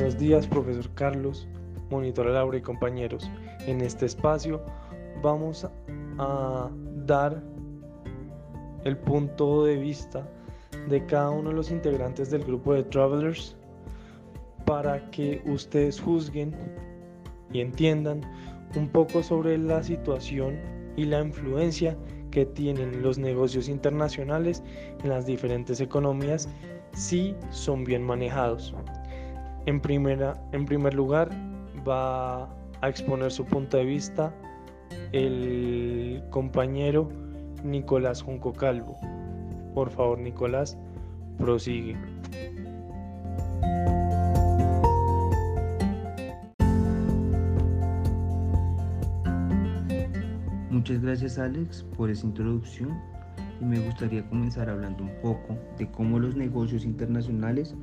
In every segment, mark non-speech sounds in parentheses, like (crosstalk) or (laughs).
Buenos días, profesor Carlos, monitora Laura y compañeros. En este espacio vamos a dar el punto de vista de cada uno de los integrantes del grupo de Travelers para que ustedes juzguen y entiendan un poco sobre la situación y la influencia que tienen los negocios internacionales en las diferentes economías si son bien manejados. En, primera, en primer lugar, va a exponer su punto de vista el compañero Nicolás Junco Calvo. Por favor, Nicolás, prosigue. Muchas gracias Alex por esa introducción y me gustaría comenzar hablando un poco de cómo los negocios internacionales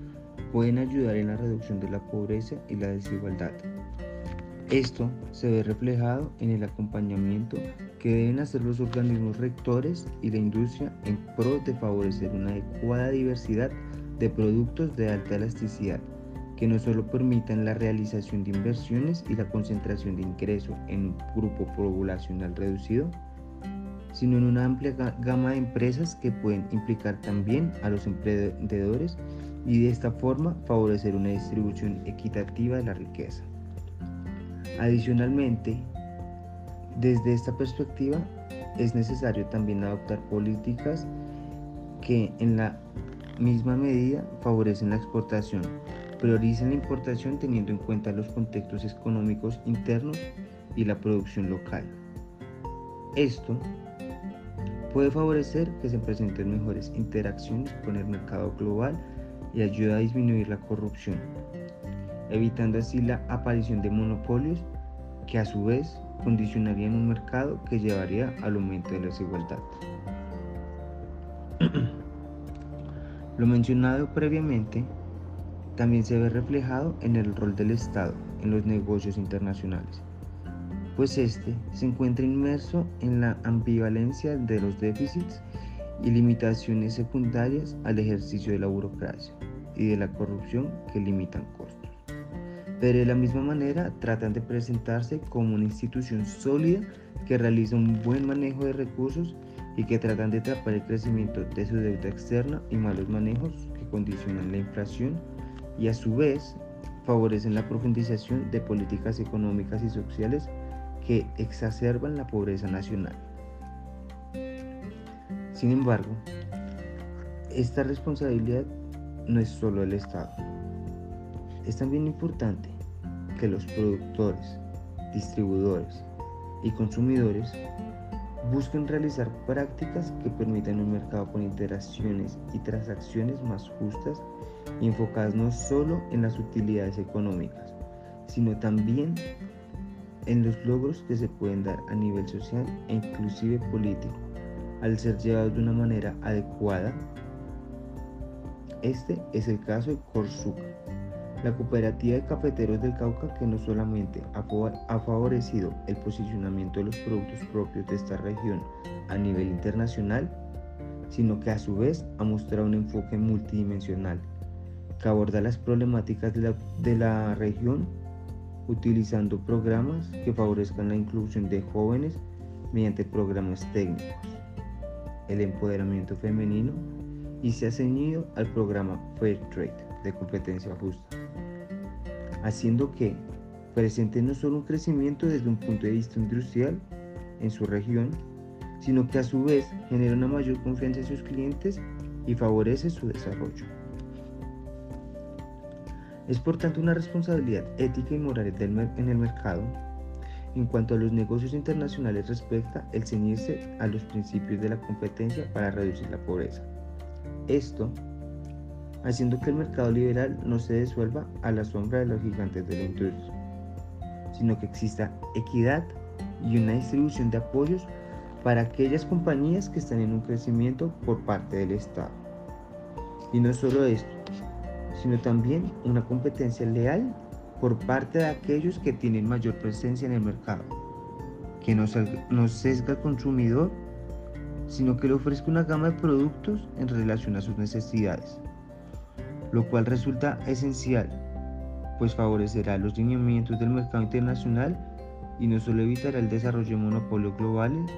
pueden ayudar en la reducción de la pobreza y la desigualdad. Esto se ve reflejado en el acompañamiento que deben hacer los organismos rectores y la industria en pro de favorecer una adecuada diversidad de productos de alta elasticidad que no solo permitan la realización de inversiones y la concentración de ingreso en un grupo poblacional reducido, sino en una amplia gama de empresas que pueden implicar también a los emprendedores y de esta forma favorecer una distribución equitativa de la riqueza. Adicionalmente, desde esta perspectiva es necesario también adoptar políticas que en la misma medida favorecen la exportación, priorizan la importación teniendo en cuenta los contextos económicos internos y la producción local. Esto puede favorecer que se presenten mejores interacciones con el mercado global y ayuda a disminuir la corrupción, evitando así la aparición de monopolios que a su vez condicionarían un mercado que llevaría al aumento de la desigualdad. Lo mencionado previamente también se ve reflejado en el rol del Estado en los negocios internacionales, pues este se encuentra inmerso en la ambivalencia de los déficits y limitaciones secundarias al ejercicio de la burocracia y de la corrupción que limitan costos. Pero de la misma manera tratan de presentarse como una institución sólida que realiza un buen manejo de recursos y que tratan de tapar el crecimiento de su deuda externa y malos manejos que condicionan la inflación y a su vez favorecen la profundización de políticas económicas y sociales que exacerban la pobreza nacional. Sin embargo, esta responsabilidad no es solo del Estado. Es también importante que los productores, distribuidores y consumidores busquen realizar prácticas que permitan un mercado con interacciones y transacciones más justas y enfocadas no solo en las utilidades económicas, sino también en los logros que se pueden dar a nivel social e inclusive político, al ser llevados de una manera adecuada. Este es el caso de Corsuca, la cooperativa de cafeteros del Cauca que no solamente ha favorecido el posicionamiento de los productos propios de esta región a nivel internacional, sino que a su vez ha mostrado un enfoque multidimensional que aborda las problemáticas de la, de la región utilizando programas que favorezcan la inclusión de jóvenes mediante programas técnicos, el empoderamiento femenino y se ha ceñido al programa Fair Trade de competencia justa haciendo que presente no solo un crecimiento desde un punto de vista industrial en su región, sino que a su vez genera una mayor confianza en sus clientes y favorece su desarrollo. Es por tanto una responsabilidad ética y moral en el mercado en cuanto a los negocios internacionales respecta el ceñirse a los principios de la competencia para reducir la pobreza. Esto haciendo que el mercado liberal no se disuelva a la sombra de los gigantes de la industria, sino que exista equidad y una distribución de apoyos para aquellas compañías que están en un crecimiento por parte del Estado. Y no solo esto, sino también una competencia leal por parte de aquellos que tienen mayor presencia en el mercado, que no, sesga al consumidor, sino que le ofrezca una gama de productos en relación a sus necesidades lo cual resulta esencial pues favorecerá los lineamientos del mercado internacional y no solo evitará el desarrollo de monopolios globales,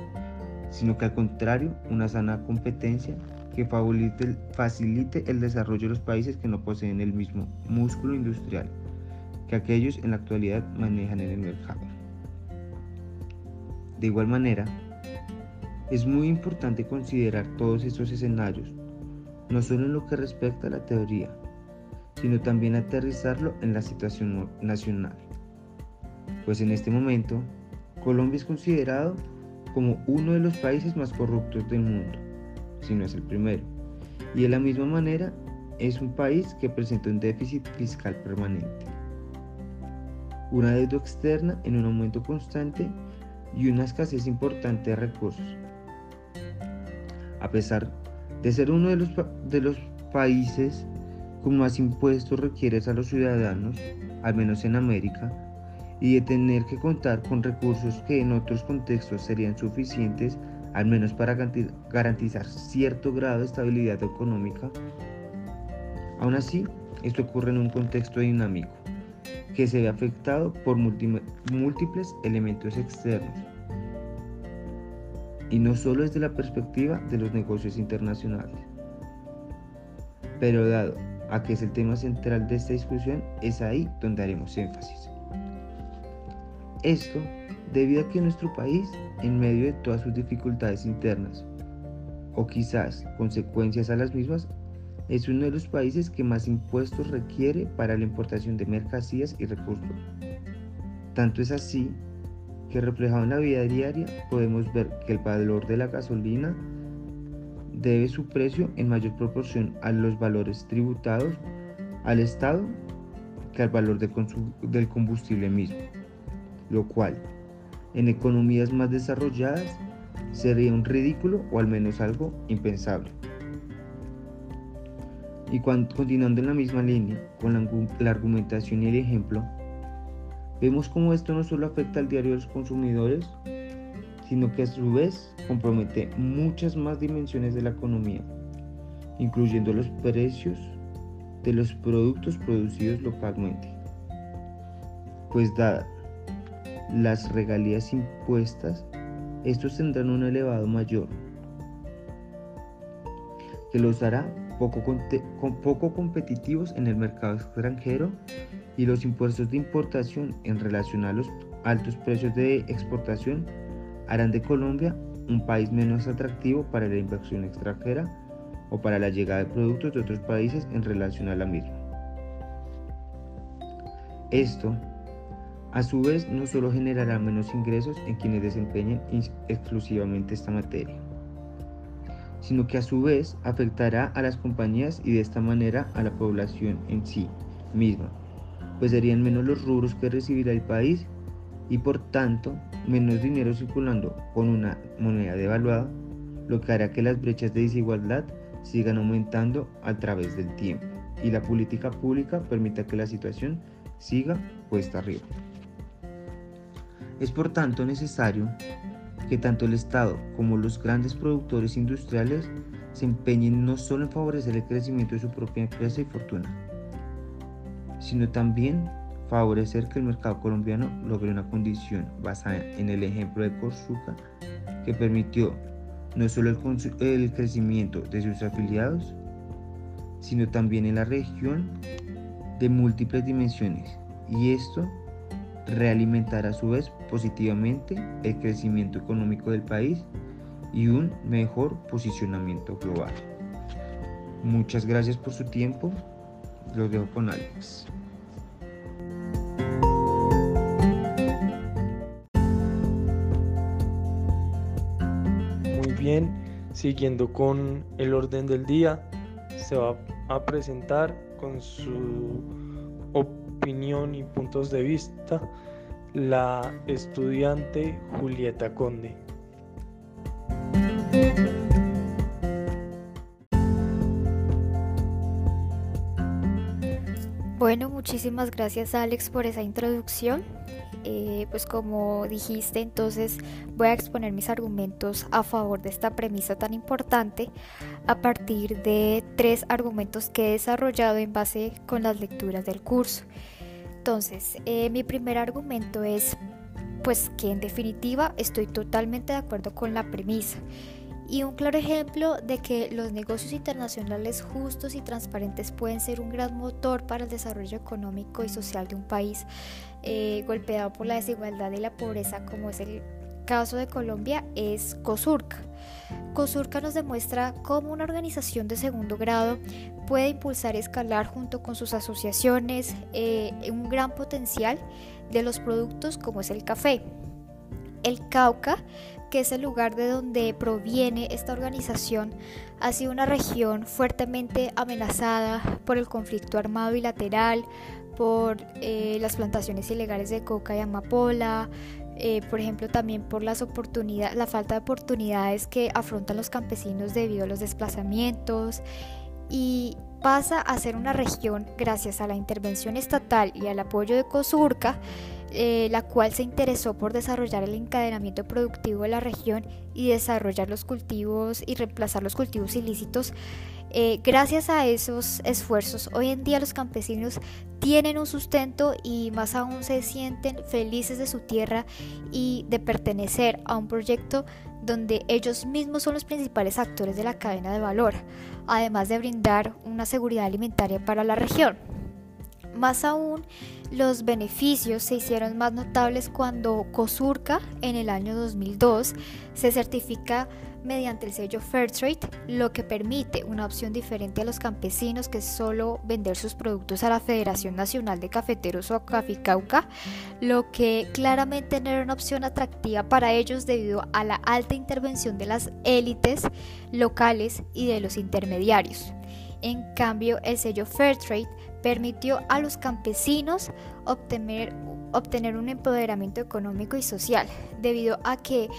sino que al contrario, una sana competencia que facilite el desarrollo de los países que no poseen el mismo músculo industrial que aquellos en la actualidad manejan en el mercado. De igual manera, es muy importante considerar todos estos escenarios, no solo en lo que respecta a la teoría, sino también aterrizarlo en la situación nacional. Pues en este momento, Colombia es considerado como uno de los países más corruptos del mundo, si no es el primero, y de la misma manera es un país que presenta un déficit fiscal permanente, una deuda externa en un aumento constante y una escasez importante de recursos. A pesar de ser uno de los, de los países con más impuestos requieres a los ciudadanos, al menos en América, y de tener que contar con recursos que en otros contextos serían suficientes, al menos para garantizar cierto grado de estabilidad económica. Aún así, esto ocurre en un contexto dinámico, que se ve afectado por múltiples elementos externos, y no solo desde la perspectiva de los negocios internacionales. Pero dado a que es el tema central de esta discusión, es ahí donde haremos énfasis. Esto debido a que nuestro país, en medio de todas sus dificultades internas, o quizás consecuencias a las mismas, es uno de los países que más impuestos requiere para la importación de mercancías y recursos. Tanto es así que reflejado en la vida diaria podemos ver que el valor de la gasolina debe su precio en mayor proporción a los valores tributados al Estado que al valor del combustible mismo, lo cual en economías más desarrolladas sería un ridículo o al menos algo impensable. Y continuando en la misma línea, con la argumentación y el ejemplo, Vemos cómo esto no solo afecta al diario de los consumidores, sino que a su vez compromete muchas más dimensiones de la economía, incluyendo los precios de los productos producidos localmente. Pues dadas las regalías impuestas, estos tendrán un elevado mayor, que los hará poco, poco competitivos en el mercado extranjero y los impuestos de importación en relación a los altos precios de exportación harán de Colombia un país menos atractivo para la inversión extranjera o para la llegada de productos de otros países en relación a la misma. Esto, a su vez, no solo generará menos ingresos en quienes desempeñen exclusivamente esta materia, sino que a su vez afectará a las compañías y de esta manera a la población en sí misma, pues serían menos los rubros que recibirá el país y por tanto menos dinero circulando con una moneda devaluada, lo que hará que las brechas de desigualdad sigan aumentando a través del tiempo y la política pública permita que la situación siga puesta arriba. Es por tanto necesario que tanto el Estado como los grandes productores industriales se empeñen no solo en favorecer el crecimiento de su propia empresa y fortuna, sino también favorecer que el mercado colombiano logre una condición basada en el ejemplo de Corsuca que permitió no solo el, crecimiento de sus afiliados, sino también en la región de múltiples dimensiones. Y esto realimentará a su vez positivamente el crecimiento económico del país y un mejor posicionamiento global. Muchas gracias por su tiempo. Los dejo con Alex. Muy bien, siguiendo con el orden del día, se va a presentar con su opinión y puntos de vista la estudiante Julieta Conde. Bueno, muchísimas gracias Alex por esa introducción. Eh, pues como dijiste, entonces voy a exponer mis argumentos a favor de esta premisa tan importante a partir de tres argumentos que he desarrollado en base con las lecturas del curso. Entonces, eh, mi primer argumento es pues que en definitiva estoy totalmente de acuerdo con la premisa. Y un claro ejemplo de que los negocios internacionales justos y transparentes pueden ser un gran motor para el desarrollo económico y social de un país eh, golpeado por la desigualdad y la pobreza, como es el caso de Colombia, es COSURCA. COSURCA nos demuestra cómo una organización de segundo grado puede impulsar y escalar junto con sus asociaciones eh, un gran potencial de los productos como es el café. El Cauca, que es el lugar de donde proviene esta organización, ha sido una región fuertemente amenazada por el conflicto armado bilateral, por eh, las plantaciones ilegales de coca y amapola, eh, por ejemplo también por las oportunidades, la falta de oportunidades que afrontan los campesinos debido a los desplazamientos y pasa a ser una región gracias a la intervención estatal y al apoyo de COSURCA eh, la cual se interesó por desarrollar el encadenamiento productivo de la región y desarrollar los cultivos y reemplazar los cultivos ilícitos. Eh, gracias a esos esfuerzos, hoy en día los campesinos tienen un sustento y más aún se sienten felices de su tierra y de pertenecer a un proyecto donde ellos mismos son los principales actores de la cadena de valor, además de brindar una seguridad alimentaria para la región. Más aún, los beneficios se hicieron más notables cuando COSURCA en el año 2002 se certifica mediante el sello Fairtrade, lo que permite una opción diferente a los campesinos que solo vender sus productos a la Federación Nacional de Cafeteros o Cauca, lo que claramente no era una opción atractiva para ellos debido a la alta intervención de las élites locales y de los intermediarios. En cambio, el sello Fairtrade permitió a los campesinos obtener, obtener un empoderamiento económico y social, debido a que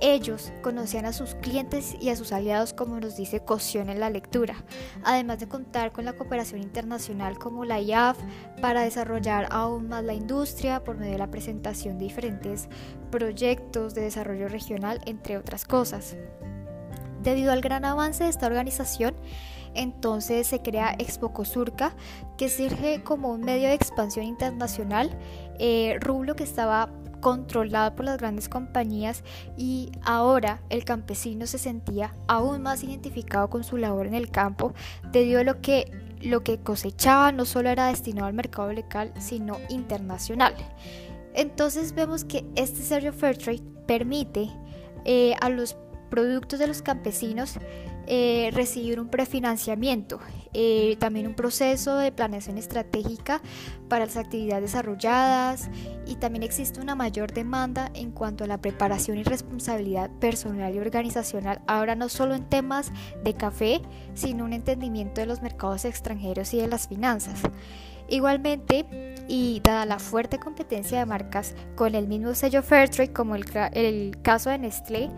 ellos conocían a sus clientes y a sus aliados, como nos dice Cocción en la lectura, además de contar con la cooperación internacional como la IAF para desarrollar aún más la industria por medio de la presentación de diferentes proyectos de desarrollo regional, entre otras cosas. Debido al gran avance de esta organización, entonces se crea Expo Cosurca, que sirve como un medio de expansión internacional, eh, rublo que estaba controlado por las grandes compañías y ahora el campesino se sentía aún más identificado con su labor en el campo debido a lo que lo que cosechaba no solo era destinado al mercado local sino internacional. Entonces vemos que este sello Fairtrade permite eh, a los productos de los campesinos eh, recibir un prefinanciamiento, eh, también un proceso de planeación estratégica para las actividades desarrolladas y también existe una mayor demanda en cuanto a la preparación y responsabilidad personal y organizacional, ahora no solo en temas de café, sino un entendimiento de los mercados extranjeros y de las finanzas. Igualmente, y dada la fuerte competencia de marcas con el mismo sello Fairtrade como el, caso de Nestlé,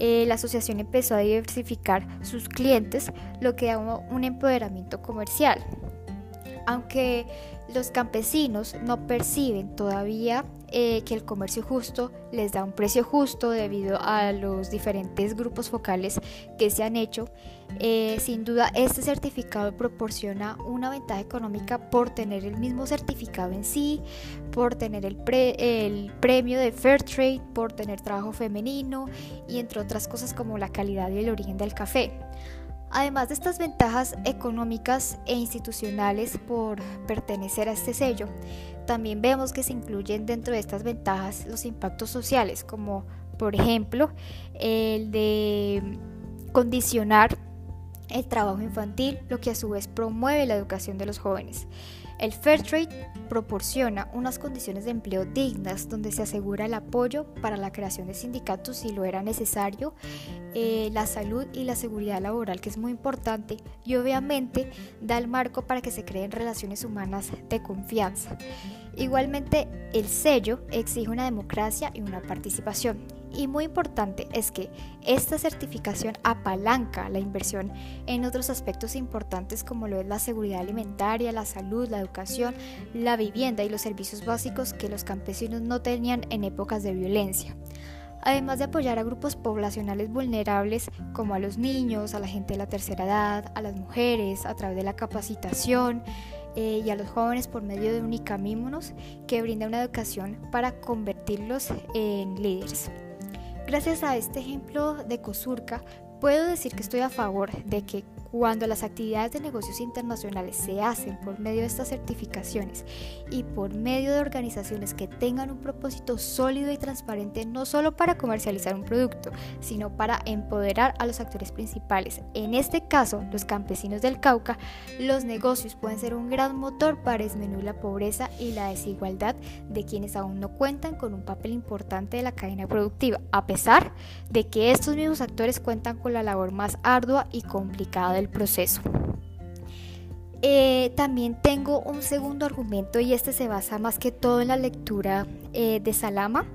eh, la asociación empezó a diversificar sus clientes, lo que da un empoderamiento comercial. Aunque los campesinos no perciben todavía eh, que el comercio justo les da un precio justo debido a los diferentes grupos focales que se han hecho. Eh, sin duda, este certificado proporciona una ventaja económica por tener el mismo certificado en sí, por tener el, el premio de Fair Trade, por tener trabajo femenino y entre otras cosas como la calidad y el origen del café. Además de estas ventajas económicas e institucionales por pertenecer a este sello, también vemos que se incluyen dentro de estas ventajas los impactos sociales, como por ejemplo el de condicionar el trabajo infantil, lo que a su vez promueve la educación de los jóvenes. El Fairtrade proporciona unas condiciones de empleo dignas donde se asegura el apoyo para la creación de sindicatos si lo era necesario, eh, la salud y la seguridad laboral que es muy importante y obviamente da el marco para que se creen relaciones humanas de confianza. Igualmente el sello exige una democracia y una participación y muy importante es que esta certificación apalanca la inversión en otros aspectos importantes como lo es la seguridad alimentaria, la salud, la educación, la vivienda y los servicios básicos que los campesinos no tenían en épocas de violencia además de apoyar a grupos poblacionales vulnerables como a los niños, a la gente de la tercera edad, a las mujeres, a través de la capacitación, eh, y a los jóvenes por medio de Unicamímonos, que brinda una educación para convertirlos en líderes. Gracias a este ejemplo de Cosurca, puedo decir que estoy a favor de que cuando las actividades de negocios internacionales se hacen por medio de estas certificaciones y por medio de organizaciones que tengan un propósito sólido y transparente no solo para comercializar un producto, sino para empoderar a los actores principales, en este caso los campesinos del Cauca, los negocios pueden ser un gran motor para disminuir la pobreza y la desigualdad de quienes aún no cuentan con un papel importante de la cadena productiva, a pesar de que estos mismos actores cuentan con la labor más ardua y complicada del proceso. Eh, también tengo un segundo argumento y este se basa más que todo en la lectura eh, de Salama.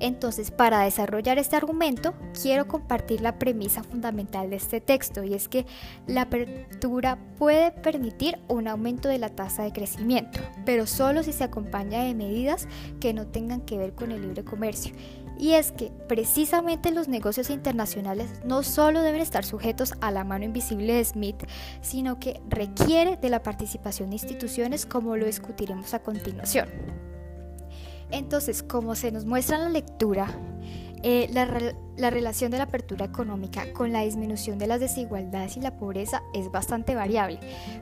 Entonces, para desarrollar este argumento, quiero compartir la premisa fundamental de este texto y es que la apertura puede permitir un aumento de la tasa de crecimiento, pero solo si se acompaña de medidas que no tengan que ver con el libre comercio y es que precisamente los negocios internacionales no solo deben estar sujetos a la mano invisible de Smith, sino que requiere de la participación de instituciones como lo discutiremos a continuación. Entonces, como se nos muestra en la lectura, eh, la, relación de la apertura económica con la disminución de las desigualdades y la pobreza es bastante variable,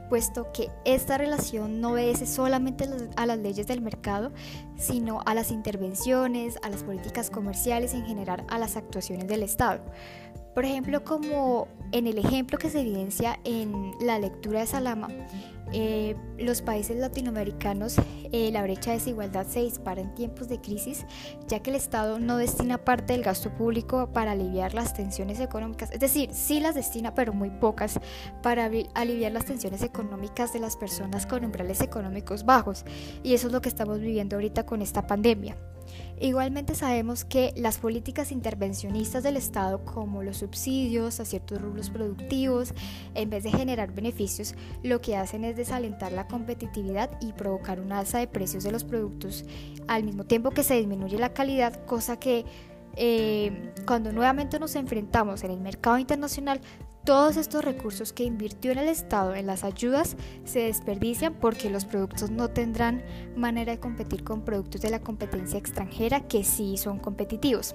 puesto que esta relación no obedece solamente a las leyes del mercado, sino a las intervenciones, a las políticas comerciales y en general a las actuaciones del Estado. Por ejemplo, como en el ejemplo que se evidencia en la lectura de Salama, eh, los países latinoamericanos eh, la brecha de desigualdad se dispara en tiempos de crisis, ya que el Estado no destina parte del gasto público para aliviar las tensiones económicas, es decir, sí las destina, pero muy pocas, para aliviar las tensiones económicas de las personas con umbrales económicos bajos, y eso es lo que estamos viviendo ahorita con esta pandemia. Igualmente sabemos que las políticas intervencionistas del Estado, como los subsidios a ciertos rubros productivos, en vez de generar beneficios, lo que hacen es desalentar la competitividad y provocar una alza de precios de los productos, al mismo tiempo que se disminuye la calidad, cosa que eh, cuando nuevamente nos enfrentamos en el mercado internacional todos estos recursos que invirtió en el Estado en las ayudas se desperdician porque los productos no tendrán manera de competir con productos de la competencia extranjera que sí son competitivos.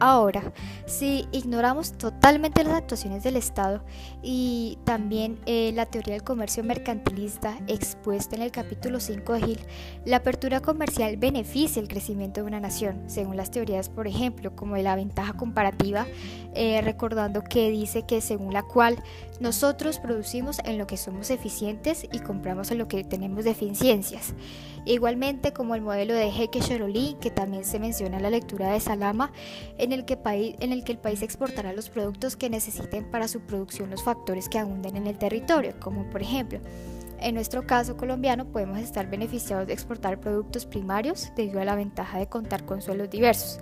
Ahora, si ignoramos totalmente las actuaciones del Estado y también eh, la teoría del comercio mercantilista expuesta en el capítulo 5 de Hill, la apertura comercial beneficia el crecimiento de una nación, según las teorías, por ejemplo, como de la ventaja comparativa, eh, recordando que dice que según la cual nosotros producimos en lo que somos eficientes y compramos en lo que tenemos deficiencias. Igualmente como el modelo de Jeque Cherolí, que también se menciona en la lectura de Salama, en el, que en el que el país exportará los productos que necesiten para su producción los factores que abunden en el territorio, como por ejemplo, en nuestro caso colombiano podemos estar beneficiados de exportar productos primarios debido a la ventaja de contar con suelos diversos.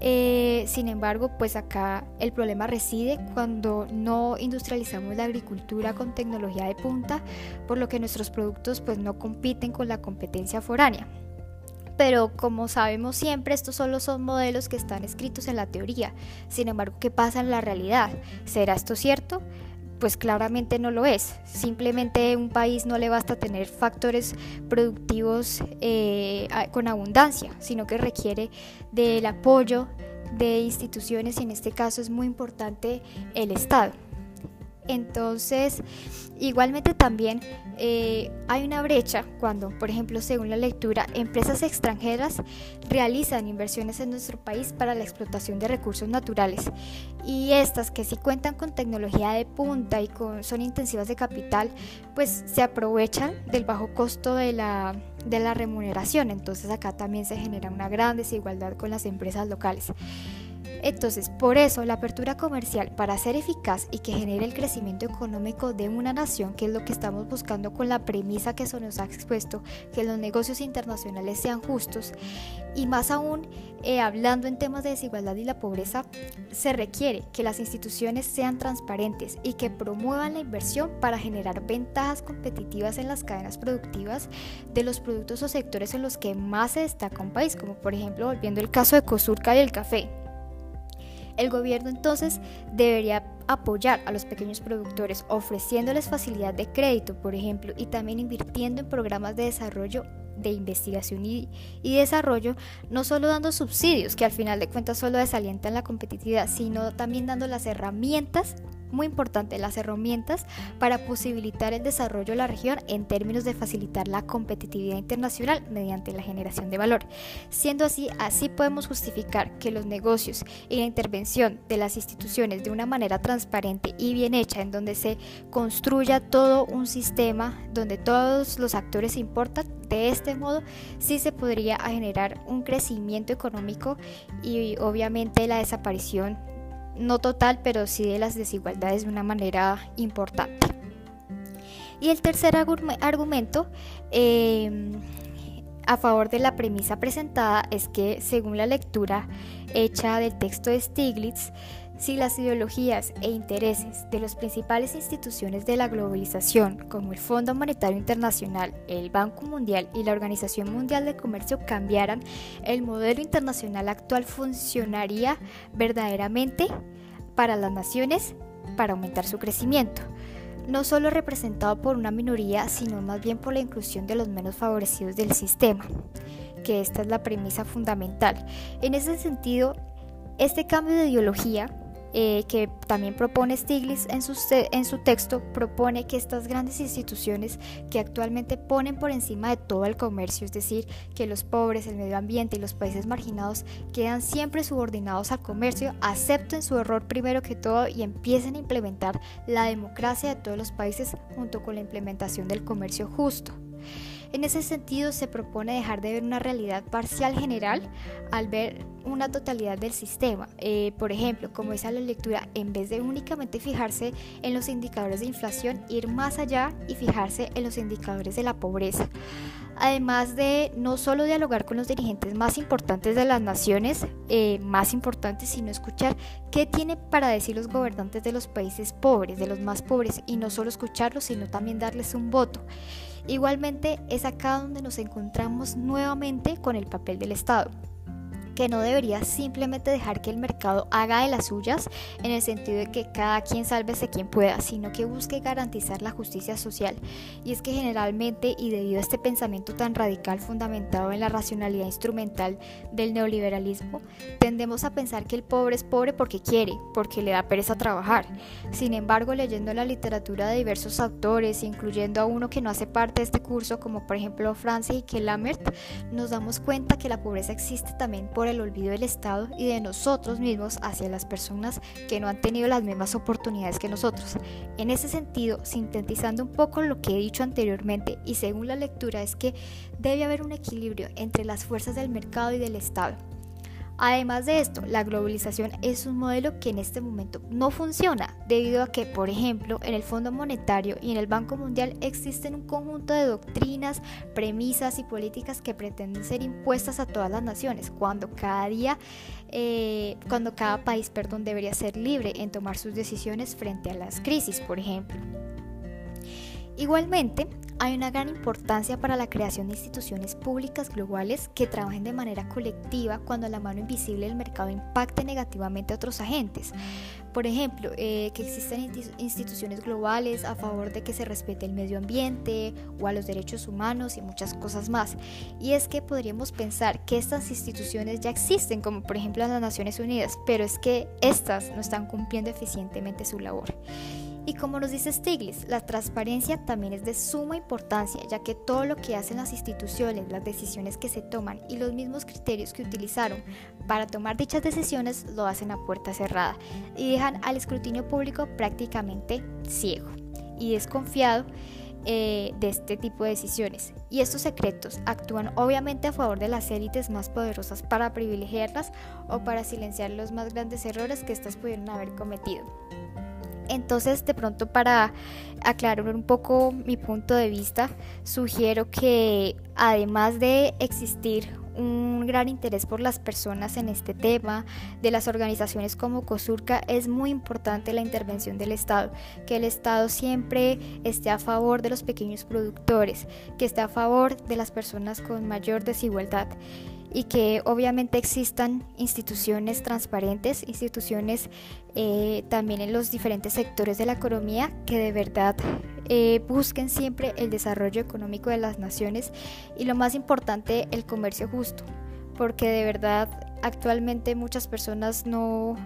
Eh, sin embargo, pues acá el problema reside cuando no industrializamos la agricultura con tecnología de punta, por lo que nuestros productos pues no compiten con la competencia foránea. Pero como sabemos siempre, estos solo son modelos que están escritos en la teoría. Sin embargo, ¿qué pasa en la realidad? ¿Será esto cierto? Pues claramente no lo es. Simplemente un país no le basta tener factores productivos eh, con abundancia, sino que requiere del apoyo de instituciones y en este caso es muy importante el Estado. Entonces, igualmente también eh, hay una brecha cuando, por ejemplo, según la lectura, empresas extranjeras realizan inversiones en nuestro país para la explotación de recursos naturales y estas que sí cuentan con tecnología de punta y son intensivas de capital, pues se aprovechan del bajo costo de la, de la remuneración. Entonces acá también se genera una gran desigualdad con las empresas locales. Entonces, por eso la apertura comercial, para ser eficaz y que genere el crecimiento económico de una nación, que es lo que estamos buscando con la premisa que se nos ha expuesto, que los negocios internacionales sean justos, y más aún, eh, hablando en temas de desigualdad y la pobreza, se requiere que las instituciones sean transparentes y que promuevan la inversión para generar ventajas competitivas en las cadenas productivas de los productos o sectores en los que más se destaca un país, como por ejemplo, volviendo el caso de Cosurca y el café El gobierno entonces debería apoyar a los pequeños productores ofreciéndoles facilidad de crédito, por ejemplo, y también invirtiendo en programas de desarrollo de investigación y, desarrollo, no solo dando subsidios, que al final de cuentas solo desalientan la competitividad, sino también dando las herramientas muy importante las herramientas para posibilitar el desarrollo de la región en términos de facilitar la competitividad internacional mediante la generación de valor. Siendo así, así podemos justificar que los negocios y la intervención de las instituciones de una manera transparente y bien hecha, en donde se construya todo un sistema donde todos los actores importan, de este modo sí se podría generar un crecimiento económico y obviamente la desaparición no total, pero sí de las desigualdades de una manera importante. Y el tercer argumento em, a favor de la premisa presentada es que, según la lectura hecha del texto de Stiglitz, si las ideologías e intereses de las principales instituciones de la globalización, como el Fondo Monetario Internacional, el Banco Mundial y la Organización Mundial de Comercio, cambiaran, el modelo internacional actual funcionaría verdaderamente para las naciones para aumentar su crecimiento, no solo representado por una minoría, sino más bien por la inclusión de los menos favorecidos del sistema, que esta es la premisa fundamental. En ese sentido, este cambio de ideología eh, que también propone Stiglitz en su, en su texto, propone que estas grandes instituciones que actualmente ponen por encima de todo el comercio, es decir, que los pobres, el medio ambiente y los países marginados quedan siempre subordinados al comercio, acepten su error primero que todo y empiecen a implementar la democracia de todos los países junto con la implementación del comercio justo. En ese sentido, se propone dejar de ver una realidad parcial general al ver una totalidad del sistema. Eh, por ejemplo, como dice la lectura, en vez de únicamente fijarse en los indicadores de inflación, ir más allá y fijarse en los indicadores de la pobreza. Además de no solo dialogar con los dirigentes más importantes de las naciones, eh, más importantes, sino escuchar qué tienen para decir los gobernantes de los países pobres, de los más pobres, y no solo escucharlos, sino también darles un voto. Igualmente es acá donde nos encontramos nuevamente con el papel del Estado que no debería simplemente dejar que el mercado haga de las suyas en el sentido de que cada quien sálvese quien pueda, sino que busque garantizar la justicia social. Y es que generalmente y debido a este pensamiento tan radical fundamentado en la racionalidad instrumental del neoliberalismo, tendemos a pensar que el pobre es pobre porque quiere, porque le da pereza trabajar. Sin embargo, leyendo la literatura de diversos autores, incluyendo a uno que no hace parte de este curso, como por ejemplo Francis y Kellamert, nos damos cuenta que la pobreza existe también por el olvido del Estado y de nosotros mismos hacia las personas que no han tenido las mismas oportunidades que nosotros. En ese sentido, sintetizando un poco lo que he dicho anteriormente y según la lectura es que debe haber un equilibrio entre las fuerzas del mercado y del Estado. Además de esto, la globalización es un modelo que en este momento no funciona debido a que, por ejemplo, en el Fondo Monetario y en el Banco Mundial existen un conjunto de doctrinas, premisas y políticas que pretenden ser impuestas a todas las naciones, cuando cada día, eh, cuando cada país, perdón, debería ser libre en tomar sus decisiones frente a las crisis, por ejemplo. Igualmente, hay una gran importancia para la creación de instituciones públicas globales que trabajen de manera colectiva cuando la mano invisible del mercado impacte negativamente a otros agentes. Por ejemplo, eh, que existen instituciones globales a favor de que se respete el medio ambiente o a los derechos humanos y muchas cosas más. Y es que podríamos pensar que estas instituciones ya existen, como por ejemplo las Naciones Unidas, pero es que estas no están cumpliendo eficientemente su labor. Y como nos dice Stiglitz, la transparencia también es de suma importancia, ya que todo lo que hacen las instituciones, las decisiones que se toman y los mismos criterios que utilizaron para tomar dichas decisiones lo hacen a puerta cerrada y dejan al escrutinio público prácticamente ciego y desconfiado eh, de este tipo de decisiones. Y estos secretos actúan obviamente a favor de las élites más poderosas para privilegiarlas o para silenciar los más grandes errores que éstas pudieron haber cometido. Entonces, de pronto para aclarar un poco mi punto de vista, sugiero que además de existir un gran interés por las personas en este tema, de las organizaciones como COSURCA, es muy importante la intervención del Estado, que el Estado siempre esté a favor de los pequeños productores, que esté a favor de las personas con mayor desigualdad y que obviamente existan instituciones transparentes, instituciones eh, también en los diferentes sectores de la economía que de verdad eh, busquen siempre el desarrollo económico de las naciones y lo más importante, el comercio justo, porque de verdad actualmente muchas personas no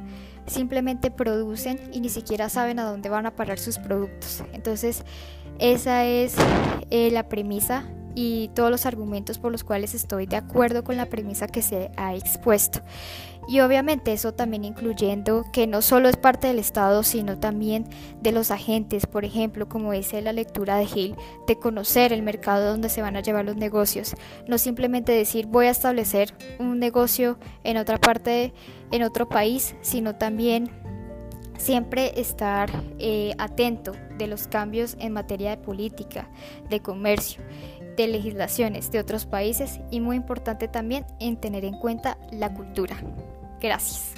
simplemente producen y ni siquiera saben a dónde van a parar sus productos. Entonces, esa es eh, la premisa y todos los argumentos por los cuales estoy de acuerdo con la premisa que se ha expuesto. Y obviamente eso también incluyendo que no solo es parte del Estado, sino también de los agentes, por ejemplo, como dice la lectura de Hill, de conocer el mercado donde se van a llevar los negocios. No simplemente decir voy a establecer un negocio en otra parte, en otro país, sino también siempre estar eh, atento de los cambios en materia de política, de comercio de legislaciones de otros países y muy importante también en tener en cuenta la cultura. Gracias.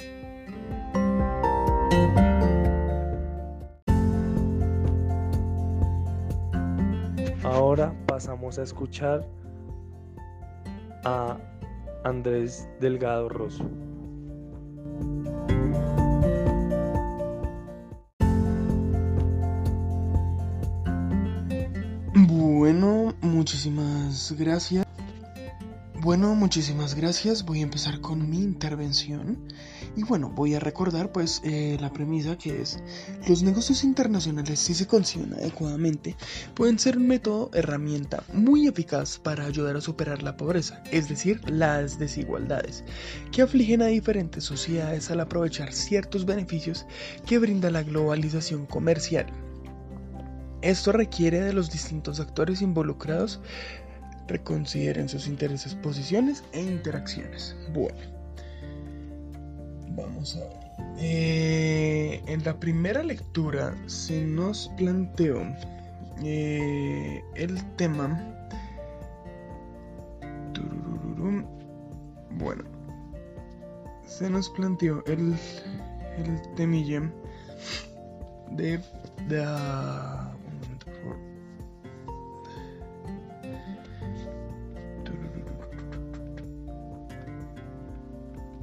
Ahora pasamos a escuchar a Andrés Delgado Rosso. Bueno, muchísimas gracias. Bueno, muchísimas gracias. Voy a empezar con mi intervención. Y bueno, voy a recordar pues eh, la premisa que es, los negocios internacionales si se conciben adecuadamente pueden ser un método, herramienta muy eficaz para ayudar a superar la pobreza, es decir, las desigualdades, que afligen a diferentes sociedades al aprovechar ciertos beneficios que brinda la globalización comercial. Esto requiere de los distintos actores involucrados reconsideren sus intereses, posiciones e interacciones. Bueno, vamos a ver. Eh, en la primera lectura se nos planteó eh, el tema. Bueno, se nos planteó el, el temille de,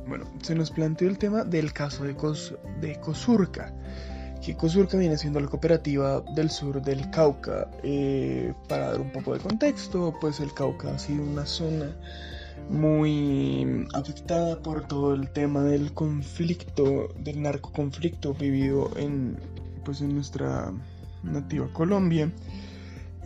Bueno, se nos planteó el tema del caso de, de Cosurca, que Cosurca viene siendo la cooperativa del sur del Cauca. Eh, para dar un poco de contexto, pues el Cauca ha sido una zona muy afectada por todo el tema del conflicto, del narcoconflicto vivido en, pues, en nuestra nativa Colombia.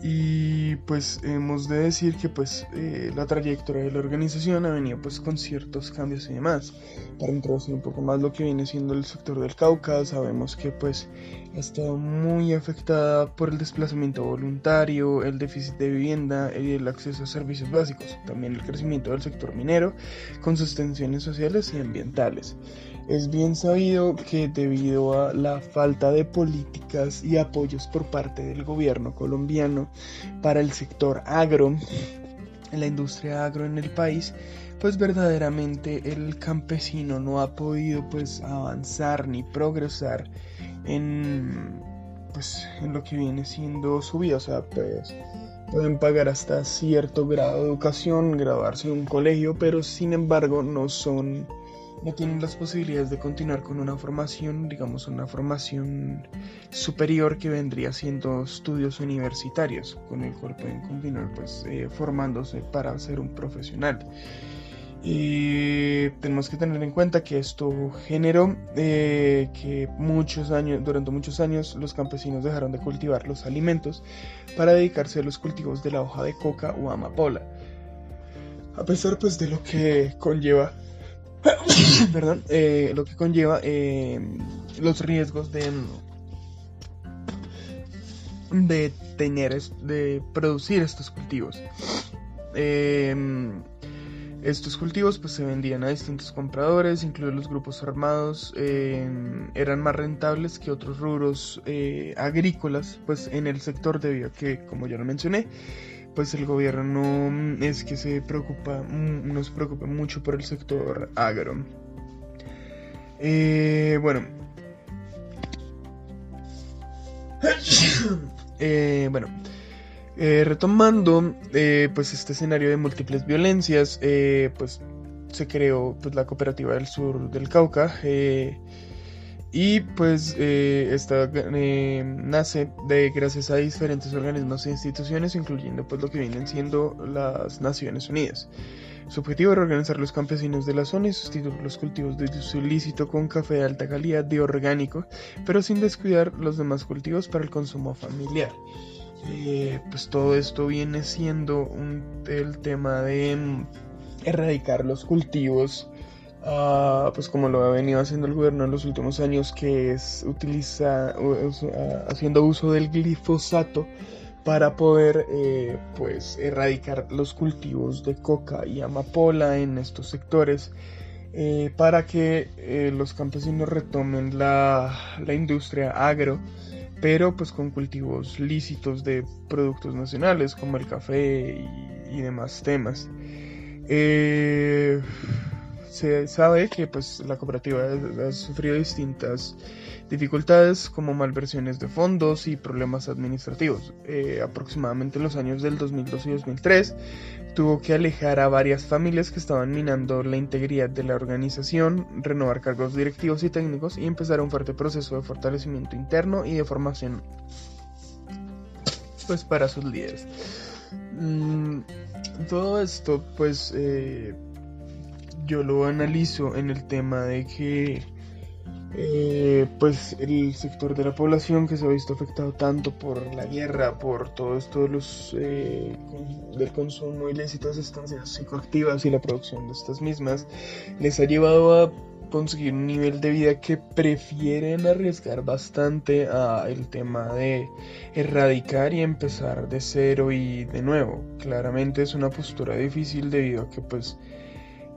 Y pues hemos de decir que pues eh, la trayectoria de la organización ha venido pues con ciertos cambios y demás. Para introducir un poco más lo que viene siendo el sector del Cauca, sabemos que pues ha estado muy afectada por el desplazamiento voluntario, el déficit de vivienda y el acceso a servicios básicos, también el crecimiento del sector minero con sus tensiones sociales y ambientales. Es bien sabido que debido a la falta de políticas y apoyos por parte del gobierno colombiano para el sector agro, la industria agro en el país, pues verdaderamente el campesino no ha podido pues avanzar ni progresar en pues en lo que viene siendo su vida, o sea, pues pueden pagar hasta cierto grado de educación, graduarse en un colegio, pero sin embargo no son no tienen las posibilidades de continuar con una formación, digamos, una formación superior que vendría siendo estudios universitarios, con el cual pueden continuar pues eh, formándose para ser un profesional. Y tenemos que tener en cuenta que esto generó eh, que muchos años, durante muchos años, los campesinos dejaron de cultivar los alimentos para dedicarse a los cultivos de la hoja de coca o amapola. A pesar pues de lo que conlleva (coughs) perdón, eh, lo que conlleva eh, los riesgos de de tener de producir estos cultivos. Em, estos cultivos pues se vendían a distintos compradores incluidos los grupos armados em, eran más rentables que otros rubros eh, agrícolas pues en el sector debido a que como ya lo mencioné pues el gobierno no es que se preocupa, mm, no se preocupa mucho por el sector agro. Eh, bueno. (coughs) Eh, bueno. Eh, retomando pues este escenario de múltiples violencias, pues se creó pues, la cooperativa del sur del Cauca. Y pues eh, esta eh, nace gracias a diferentes organismos e instituciones, incluyendo pues lo que vienen siendo las Naciones Unidas. Su objetivo era organizar los campesinos de la zona y sustituir los cultivos de uso ilícito con café de alta calidad de orgánico, pero sin descuidar los demás cultivos para el consumo familiar. Eh, pues todo esto viene siendo el tema de mm, erradicar los cultivos Pues como lo ha venido haciendo el gobierno en los últimos años, que es utiliza, haciendo uso del glifosato para poder eh, pues erradicar los cultivos de coca y amapola en estos sectores eh, para que eh, los campesinos retomen la, industria agro pero pues con cultivos lícitos de productos nacionales como el café y, y demás temas se sabe que pues, la cooperativa ha, sufrido distintas dificultades como malversiones de fondos y problemas administrativos. Eh, aproximadamente en los años del 2002 y 2003 tuvo que alejar a varias familias que estaban minando la integridad de la organización, renovar cargos directivos y técnicos y empezar un fuerte proceso de fortalecimiento interno y de formación pues para sus líderes. Mm, todo esto pues eh, yo lo analizo en el tema de que eh, pues el sector de la población que se ha visto afectado tanto por la guerra, por todo esto los, eh, del consumo ilícito de sustancias psicoactivas y la producción de estas mismas, les ha llevado a conseguir un nivel de vida que prefieren arriesgar bastante a el tema de erradicar y empezar de cero y de nuevo. Claramente es una postura difícil debido a que pues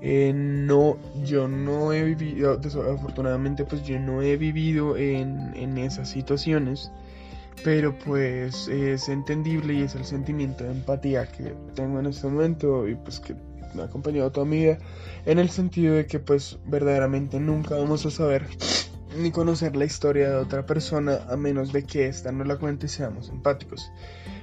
eh, no, yo no he vivido, desafortunadamente pues yo no he vivido en, en esas situaciones, pero pues es entendible y es el sentimiento de empatía que tengo en este momento y pues que me ha acompañado toda mi vida, en el sentido de que pues verdaderamente nunca vamos a saber ni conocer la historia de otra persona a menos de que ésta nos la cuente y seamos empáticos.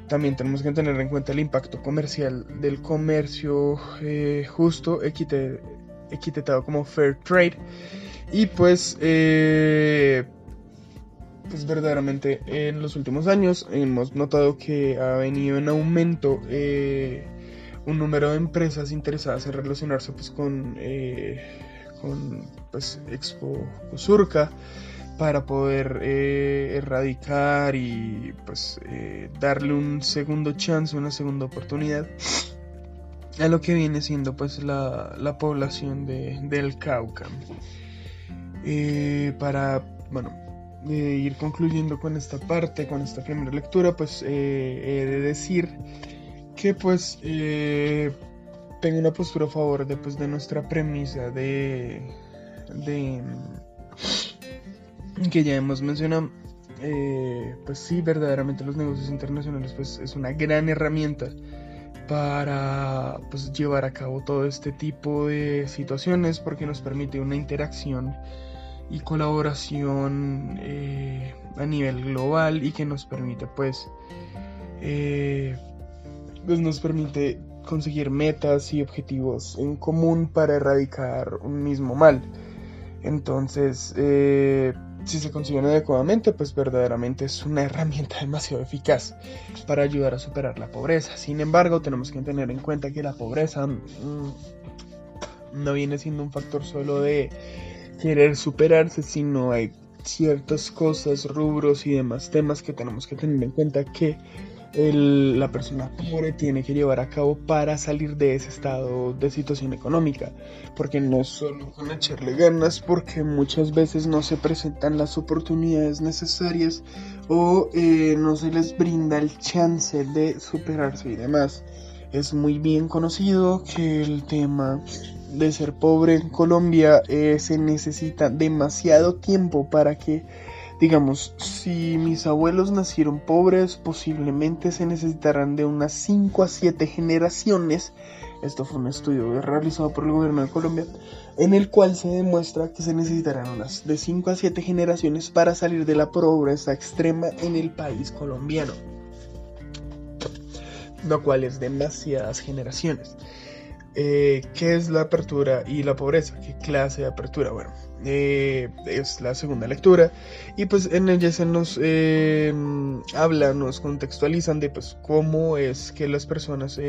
También tenemos que tener en cuenta el impacto comercial del comercio eh, justo, equitetado como fair trade. Y pues, eh, pues verdaderamente en los últimos años hemos notado que ha venido en aumento eh, un número de empresas interesadas en relacionarse pues con, con pues, Expo Surca para poder eh, erradicar y pues eh, darle un segundo chance, una segunda oportunidad a lo que viene siendo pues la, la población de, del Cauca. Eh, para, bueno, ir concluyendo con esta parte, con esta primera lectura, pues he de decir que pues tengo una postura a favor de, pues, de nuestra premisa de, de que ya hemos mencionado, eh, pues sí, verdaderamente los negocios internacionales pues es una gran herramienta para pues, llevar a cabo todo este tipo de situaciones porque nos permite una interacción y colaboración eh, a nivel global y que nos permite pues, eh, pues nos permite conseguir metas y objetivos en común para erradicar un mismo mal. Entonces, eh, si se consiguen adecuadamente, pues verdaderamente es una (laughs) herramienta demasiado eficaz para ayudar a superar la pobreza. Sin embargo, tenemos que tener en cuenta que la pobreza mm, no viene siendo un factor solo de querer superarse, sino hay ciertas cosas, rubros y demás temas que tenemos que tener en cuenta que la persona pobre tiene que llevar a cabo para salir de ese estado de situación económica. Porque no solo con echarle ganas, porque muchas veces no se presentan las oportunidades necesarias o eh, no se les brinda el chance de superarse y demás. Es muy bien conocido que el tema de ser pobre en Colombia eh, se necesita demasiado tiempo para que Digamos, si mis abuelos nacieron pobres, posiblemente se necesitarán de unas 5 a 7 generaciones. Esto fue un estudio realizado por el gobierno de Colombia, en el cual se demuestra que se necesitarán unas de 5 a 7 generaciones para salir de la pobreza extrema en el país colombiano. Lo cual es demasiadas generaciones. Eh, ¿Qué es la apertura y la pobreza? ¿Qué clase de apertura? Bueno, eh, es la segunda lectura y pues en ella se nos eh, habla, nos contextualizan de pues cómo es que las personas,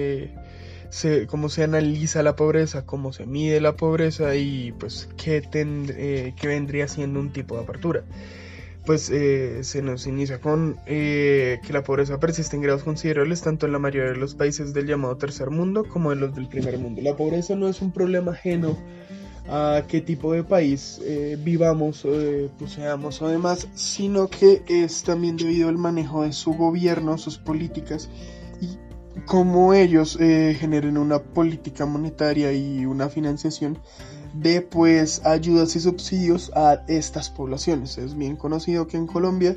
se, cómo se analiza la pobreza, cómo se mide la pobreza y pues qué, qué vendría siendo un tipo de apertura pues eh, se nos inicia con eh, que la pobreza persiste en grados considerables tanto en la mayoría de los países del llamado tercer mundo como en los del primer mundo. La pobreza no es un problema ajeno a qué tipo de país eh, vivamos, poseamos o demás, sino que es también debido al manejo de su gobierno, sus políticas y cómo ellos generen una política monetaria y una financiación de pues ayudas y subsidios a estas poblaciones. Es bien conocido que en Colombia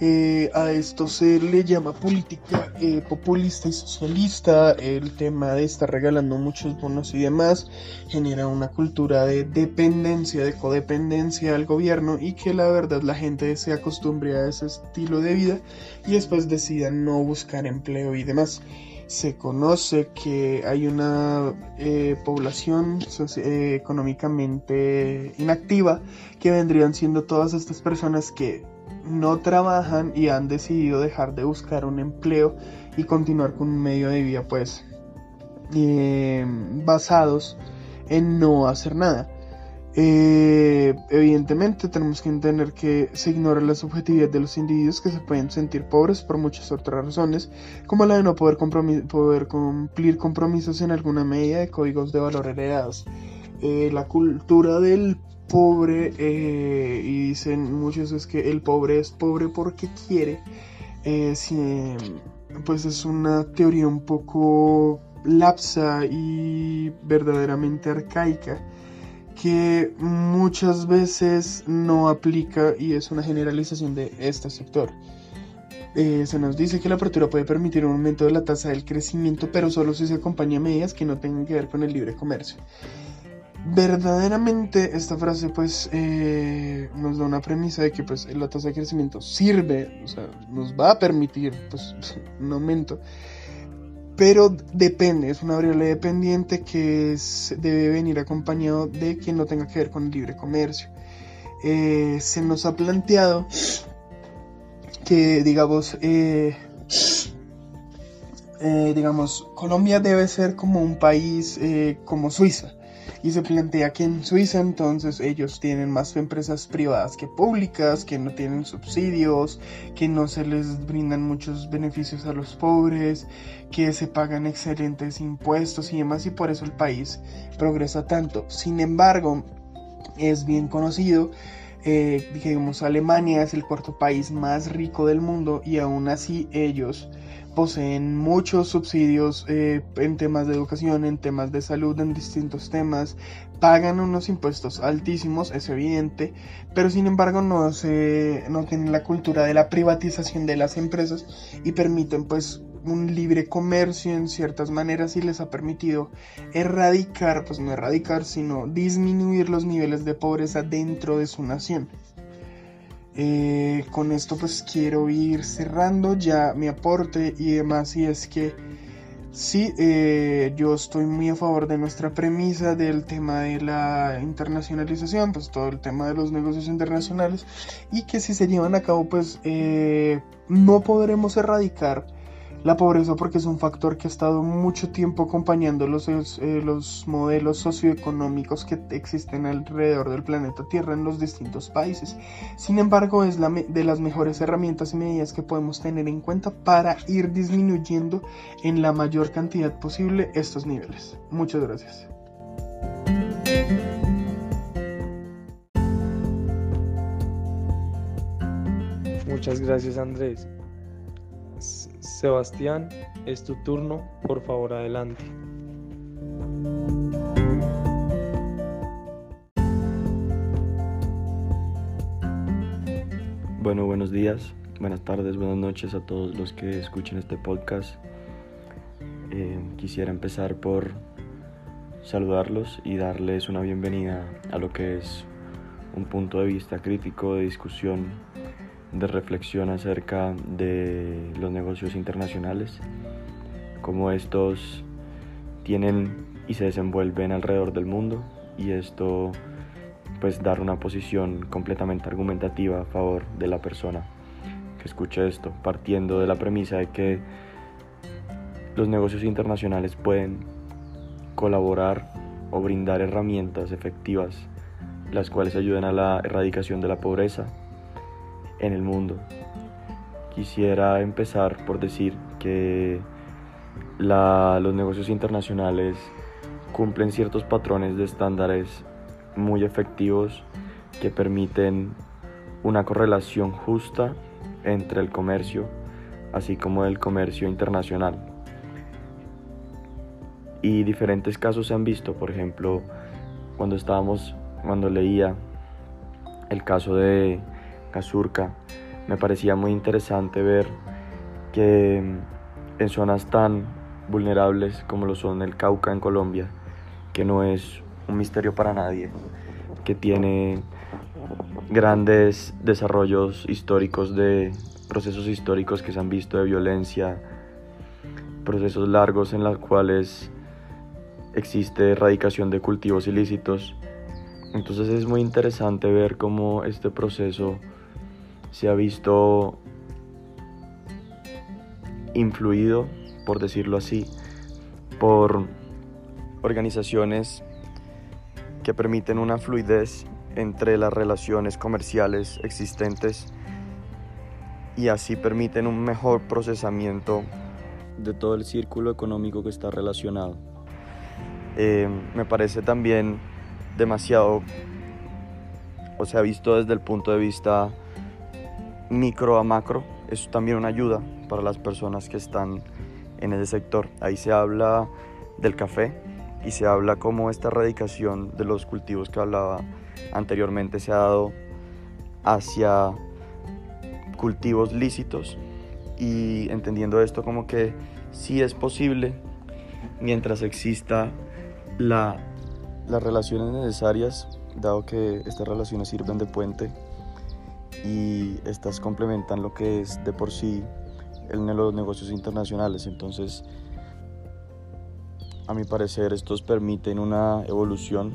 eh, a esto se le llama política eh, populista y socialista. El tema de estar regalando muchos bonos y demás genera una cultura de dependencia, de codependencia al gobierno y que la verdad la gente se acostumbre a ese estilo de vida y después decida no buscar empleo y demás se conoce que hay una eh, población económicamente inactiva que vendrían siendo todas estas personas que no trabajan y han decidido dejar de buscar un empleo y continuar con un medio de vida pues eh, basados en no hacer nada. Eh, evidentemente tenemos que entender que se ignora la subjetividad de los individuos que se pueden sentir pobres por muchas otras razones, como la de no poder, cumplir compromisos en alguna medida de códigos de valor heredados. Eh, la cultura del pobre, eh, y dicen muchos es que el pobre es pobre porque quiere, pues es una teoría un poco lapsa y verdaderamente arcaica que muchas veces no aplica y es una generalización de este sector. Eh, se nos dice que la apertura puede permitir un aumento de la tasa del crecimiento, pero solo si se acompaña a medidas que no tengan que ver con el libre comercio. Verdaderamente esta frase pues eh, nos da una premisa de que pues la tasa de crecimiento sirve, o sea, nos va a permitir pues (laughs) un aumento, pero depende, es una variable dependiente que debe venir acompañado de que no tenga que ver con el libre comercio. Eh, se nos ha planteado que, digamos, eh, eh, digamos, Colombia debe ser como un país como Suiza y se plantea que en Suiza entonces ellos tienen más empresas privadas que públicas, que no tienen subsidios, que no se les brindan muchos beneficios a los pobres, que se pagan excelentes impuestos y demás y por eso el país progresa tanto. Sin embargo, es bien conocido eh, digamos, Alemania es el cuarto país más rico del mundo y aún así ellos poseen muchos subsidios eh, en temas de educación, en temas de salud, en distintos temas, pagan unos impuestos altísimos, es evidente, pero sin embargo no, se, no tienen la cultura de la privatización de las empresas y permiten pues un libre comercio en ciertas maneras y les ha permitido erradicar, pues no erradicar, sino disminuir los niveles de pobreza dentro de su nación. Eh, con esto pues quiero ir cerrando ya mi aporte y demás y es que sí, eh, yo estoy muy a favor de nuestra premisa del tema de la internacionalización, pues todo el tema de los negocios internacionales y que si se llevan a cabo pues eh, no podremos erradicar la pobreza porque es un factor que ha estado mucho tiempo acompañando los, eh, los modelos socioeconómicos que existen alrededor del planeta Tierra en los distintos países. Sin embargo, es la de las mejores herramientas y medidas que podemos tener en cuenta para ir disminuyendo en la mayor cantidad posible estos niveles. Muchas gracias. Muchas gracias Andrés. Sebastián, es tu turno, por favor adelante. Bueno, buenos días, buenas tardes, buenas noches a todos los que escuchen este podcast. Eh, quisiera empezar por saludarlos y darles una bienvenida a lo que es un punto de vista crítico de discusión de reflexión acerca de los negocios internacionales, cómo estos tienen y se desenvuelven alrededor del mundo y esto pues dar una posición completamente argumentativa a favor de la persona que escuche esto, partiendo de la premisa de que los negocios internacionales pueden colaborar o brindar herramientas efectivas las cuales ayuden a la erradicación de la pobreza en el mundo. Quisiera empezar por decir que los negocios internacionales cumplen ciertos patrones de estándares muy efectivos que permiten una correlación justa entre el comercio así como el comercio internacional. Y diferentes casos se han visto, por ejemplo, cuando estábamos, cuando leía el caso de Me parecía muy interesante ver que en zonas tan vulnerables como lo son el Cauca en Colombia, que no es un misterio para nadie, que tiene grandes desarrollos históricos de procesos históricos que se han visto de violencia, procesos largos en los cuales existe erradicación de cultivos ilícitos. Entonces es muy interesante ver cómo este proceso se ha visto influido, por decirlo así, por organizaciones que permiten una fluidez entre las relaciones comerciales existentes y así permiten un mejor procesamiento de todo el círculo económico que está relacionado. Eh, me parece también demasiado, o sea, visto desde el punto de vista micro a macro, es también una ayuda para las personas que están en ese sector. Ahí se habla del café y se habla cómo esta erradicación de los cultivos que hablaba anteriormente se ha dado hacia cultivos lícitos y entendiendo esto como que sí es posible mientras exista la, las relaciones necesarias, dado que estas relaciones sirven de puente y estas complementan lo que es de por sí en los negocios internacionales. Entonces, a mi parecer, estos permiten una evolución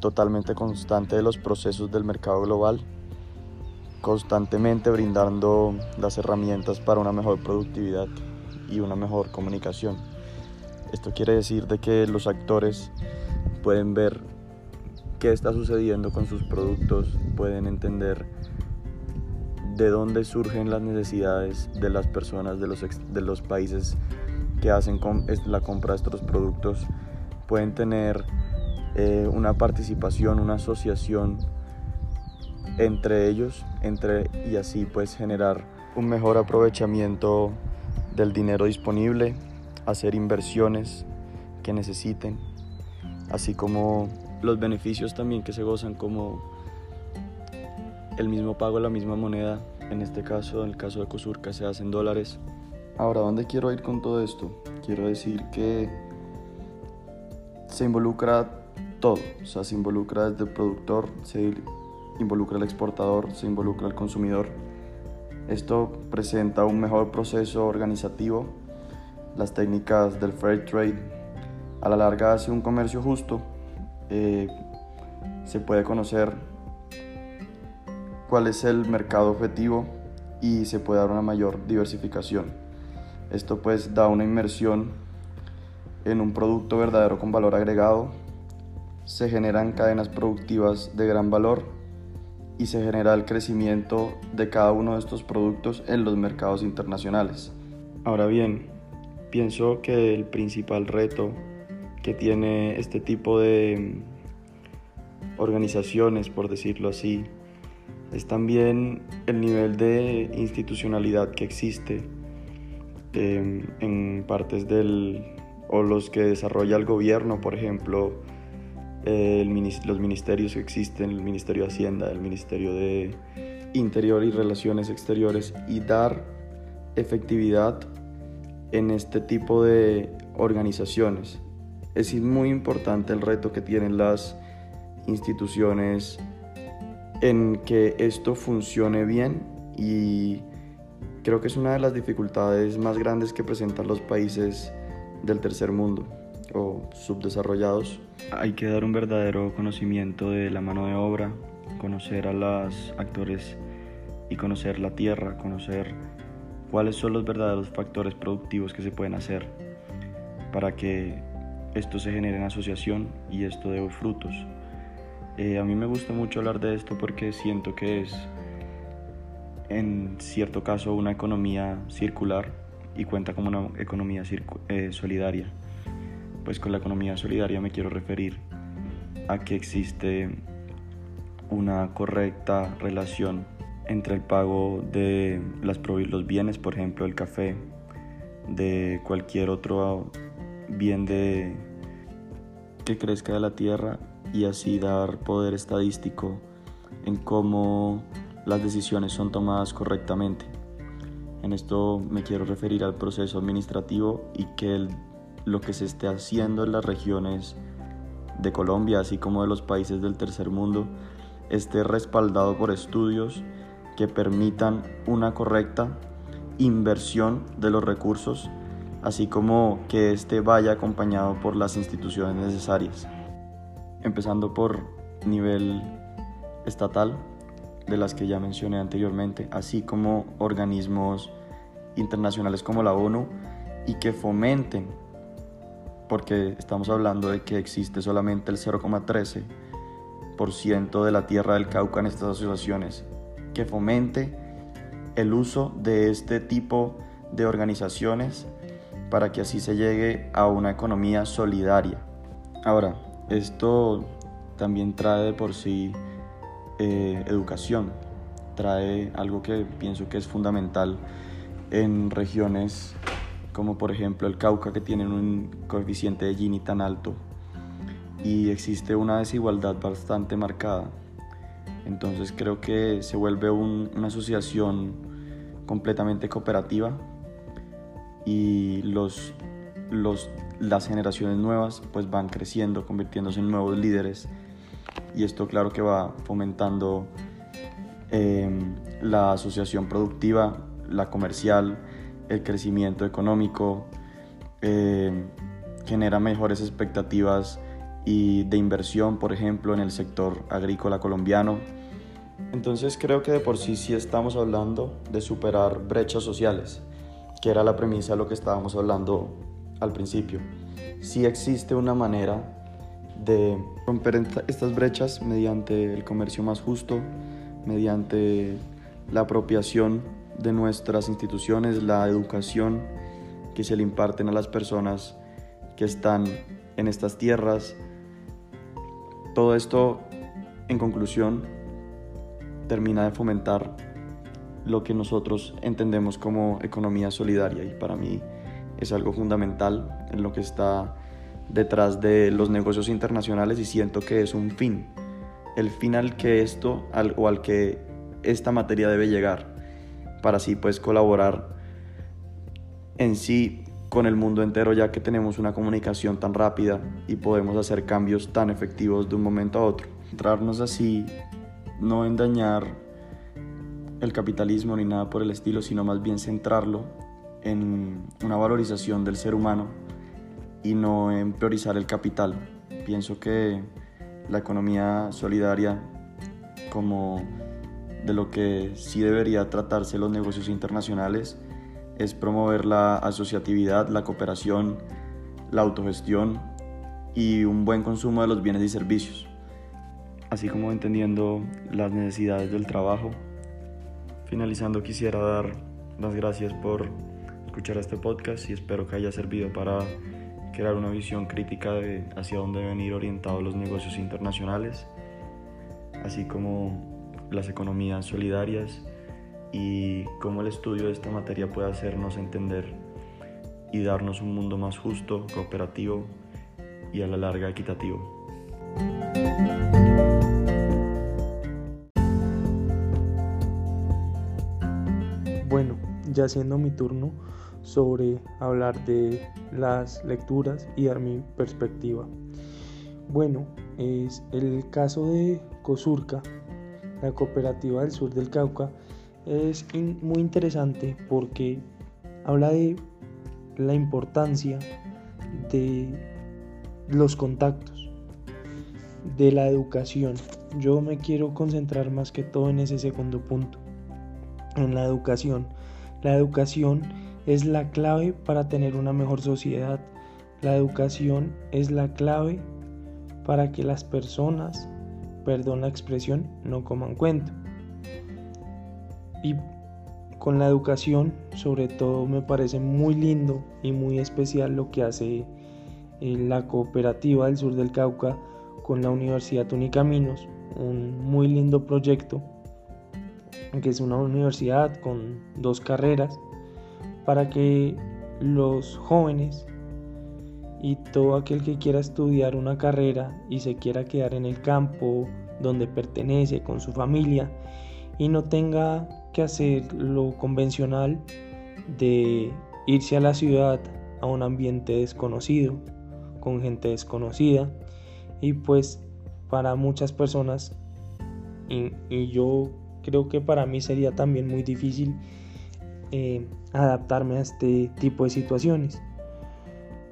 totalmente constante de los procesos del mercado global, constantemente brindando las herramientas para una mejor productividad y una mejor comunicación. Esto quiere decir de que los actores pueden ver qué está sucediendo con sus productos, pueden entender de dónde surgen las necesidades de las personas de los, de los países que hacen la compra de estos productos, pueden tener eh, una participación, una asociación entre ellos entre, y así pues generar un mejor aprovechamiento del dinero disponible hacer inversiones que necesiten, así como los beneficios también que se gozan como el mismo pago, la misma moneda, en este caso, en el caso de Cosurca se hacen dólares. Ahora, ¿dónde quiero ir con todo esto? Quiero decir que se involucra todo, o sea, se involucra desde el productor, se involucra el exportador, se involucra el consumidor. Esto presenta un mejor proceso organizativo las técnicas del fair trade. A la larga hace un comercio justo. Eh, se puede conocer cuál es el mercado objetivo y se puede dar una mayor diversificación. Esto pues da una inmersión en un producto verdadero con valor agregado. Se generan cadenas productivas de gran valor y se genera el crecimiento de cada uno de estos productos en los mercados internacionales. Ahora bien, Pienso que el principal reto que tiene este tipo de organizaciones, por decirlo así, es también el nivel de institucionalidad que existe em, en partes del o los que desarrolla el gobierno, por ejemplo, los ministerios que existen, el Ministerio de Hacienda, el Ministerio de Interior y Relaciones Exteriores, y dar efectividad en este tipo de organizaciones. Es muy importante el reto que tienen las instituciones en que esto funcione bien y creo que es una de las dificultades más grandes que presentan los países del tercer mundo. o subdesarrollados, hay que dar un verdadero conocimiento de la mano de obra, conocer a los actores y conocer la tierra, conocer cuáles son los verdaderos factores productivos que se pueden hacer para que esto se genere en asociación y esto dé frutos. Eh, a mí me gusta mucho hablar de esto porque siento que es en cierto caso una economía circular y cuenta como una economía eh, solidaria. Pues con la economía solidaria me quiero referir a que existe una correcta relación entre el pago de las, los bienes, por ejemplo el café, de cualquier otro bien de que crezca de la tierra y así dar poder estadístico en cómo las decisiones son tomadas correctamente. En esto me quiero referir al proceso administrativo y que lo que se esté haciendo en las regiones de Colombia, así como de los países del tercer mundo, esté respaldado por estudios que permitan una correcta inversión de los recursos, así como que éste vaya acompañado por las instituciones necesarias, empezando por nivel estatal, de las que ya mencioné anteriormente, así como organismos internacionales como la ONU y que fomenten, porque estamos hablando de que existe solamente el 0,13% de la tierra del Cauca en estas asociaciones, que fomente el uso de este tipo de organizaciones para que así se llegue a una economía solidaria. Ahora, esto también trae de por sí eh, educación, trae algo que pienso que es fundamental en regiones como por ejemplo el Cauca que tienen un coeficiente de Gini tan alto y existe una desigualdad bastante marcada. Entonces creo que se vuelve una asociación completamente cooperativa y los, los, las generaciones nuevas pues van creciendo, convirtiéndose en nuevos líderes y esto claro que va fomentando em, la asociación productiva, la comercial, el crecimiento económico, em, genera mejores expectativas y de inversión, por ejemplo, en el sector agrícola colombiano. Entonces creo que de por sí sí estamos hablando de superar brechas sociales, que era la premisa de lo que estábamos hablando al principio. Sí existe una manera de romper estas brechas mediante el comercio más justo, mediante la apropiación de nuestras instituciones, la educación que se le imparten a las personas que están en estas tierras. Todo esto, en conclusión, termina de fomentar lo que nosotros entendemos como economía solidaria y para mí es algo fundamental en lo que está detrás de los negocios internacionales y siento que es un fin, el fin al que esto o al que esta materia debe llegar para así pues colaborar en sí con el mundo entero ya que tenemos una comunicación tan rápida y podemos hacer cambios tan efectivos de un momento a otro. Entrarnos así no en dañar el capitalismo ni nada por el estilo, sino más bien centrarlo en una valorización del ser humano y no en priorizar el capital. Pienso que la economía solidaria, como de lo que sí debería tratarse los negocios internacionales, es promover la asociatividad, la cooperación, la autogestión y un buen consumo de los bienes y servicios, así como entendiendo las necesidades del trabajo. Finalizando quisiera dar las gracias por escuchar este podcast y espero que haya servido para crear una visión crítica de hacia dónde deben ir orientados los negocios internacionales, así como las economías solidarias y cómo el estudio de esta materia puede hacernos entender y darnos un mundo más justo, cooperativo y a la larga equitativo. Ya siendo mi turno, sobre hablar de las lecturas y dar mi perspectiva. Bueno, es el caso de Cosurca, la cooperativa del sur del Cauca, es muy interesante porque habla de la importancia de los contactos, de la educación. Yo me quiero concentrar más que todo en ese segundo punto, en la educación. La educación es la clave para tener una mejor sociedad. La educación es la clave para que las personas, perdón la expresión, no coman cuento. Y con la educación, sobre todo, me parece muy lindo y muy especial lo que hace eh, la cooperativa del sur del Cauca con la Universidad Unicaminos, un muy lindo proyecto que es una universidad con dos carreras para que los jóvenes y todo aquel que quiera estudiar una carrera y se quiera quedar en el campo donde pertenece con su familia y no tenga que hacer lo convencional de irse a la ciudad a un ambiente desconocido con gente desconocida. Y pues para muchas personas y, yo creo que para mí sería también muy difícil eh, adaptarme a este tipo de situaciones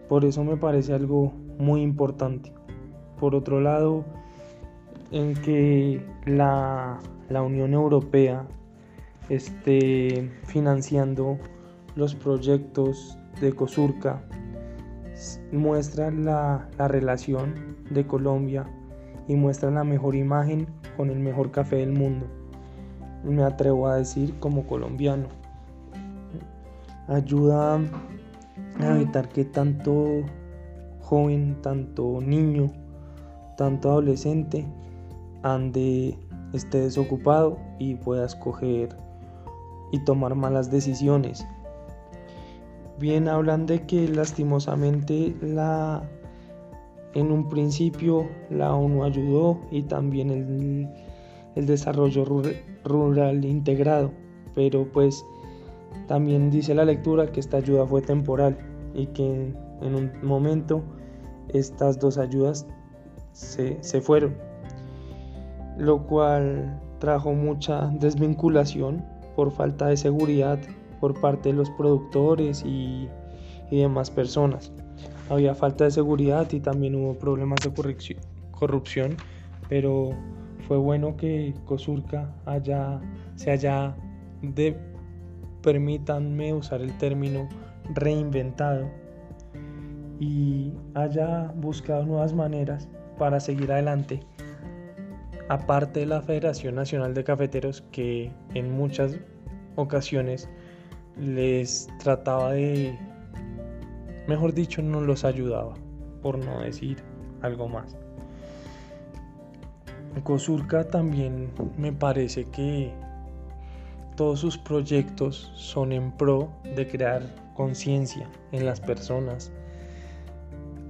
por eso me parece algo muy importante por otro lado en que la, la Unión Europea esté financiando los proyectos de COSURCA muestra la, relación de Colombia y muestra la mejor imagen con el mejor café del mundo. Me atrevo a decir como colombiano. Ayuda a evitar que tanto joven, tanto niño, tanto adolescente ande esté desocupado y pueda escoger y tomar malas decisiones bien hablan de que lastimosamente la en un principio la ONU ayudó y también el, el desarrollo rural integrado, pero pues también dice la lectura que esta ayuda fue temporal y que en un momento estas dos ayudas se, se fueron, lo cual trajo mucha desvinculación por falta de seguridad por parte de los productores y, demás personas. Había falta de seguridad y también hubo problemas de corrupción, pero fue bueno que Cosurca haya, se haya, permítanme usar el término, reinventado y haya buscado nuevas maneras para seguir adelante. Aparte de la Federación Nacional de Cafeteros que en muchas ocasiones les trataba de, mejor dicho, no los ayudaba, por no decir algo más. Cosurca también me parece que todos sus proyectos son en pro de crear conciencia en las personas,